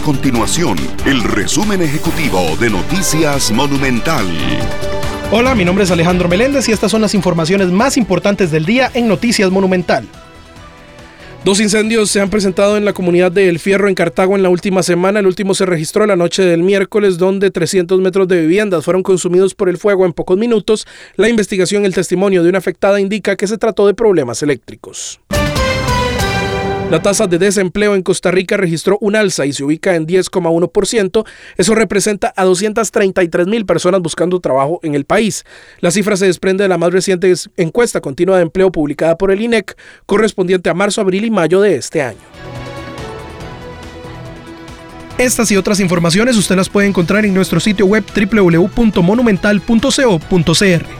A continuación, el resumen ejecutivo de Noticias Monumental. Hola, mi nombre es Alejandro Meléndez y estas son las informaciones más importantes del día en Noticias Monumental. Dos incendios se han presentado en la comunidad de El Fierro en Cartago en la última semana. El último se registró la noche del miércoles, donde 300 metros de viviendas fueron consumidos por el fuego en pocos minutos. La investigación y el testimonio de una afectada indica que se trató de problemas eléctricos. La tasa de desempleo en Costa Rica registró un alza y se ubica en 10,1%. Eso representa a 233 mil personas buscando trabajo en el país. La cifra se desprende de la más reciente encuesta continua de empleo publicada por el INEC, correspondiente a marzo, abril y mayo de este año. Estas y otras informaciones usted las puede encontrar en nuestro sitio web www.monumental.co.cr.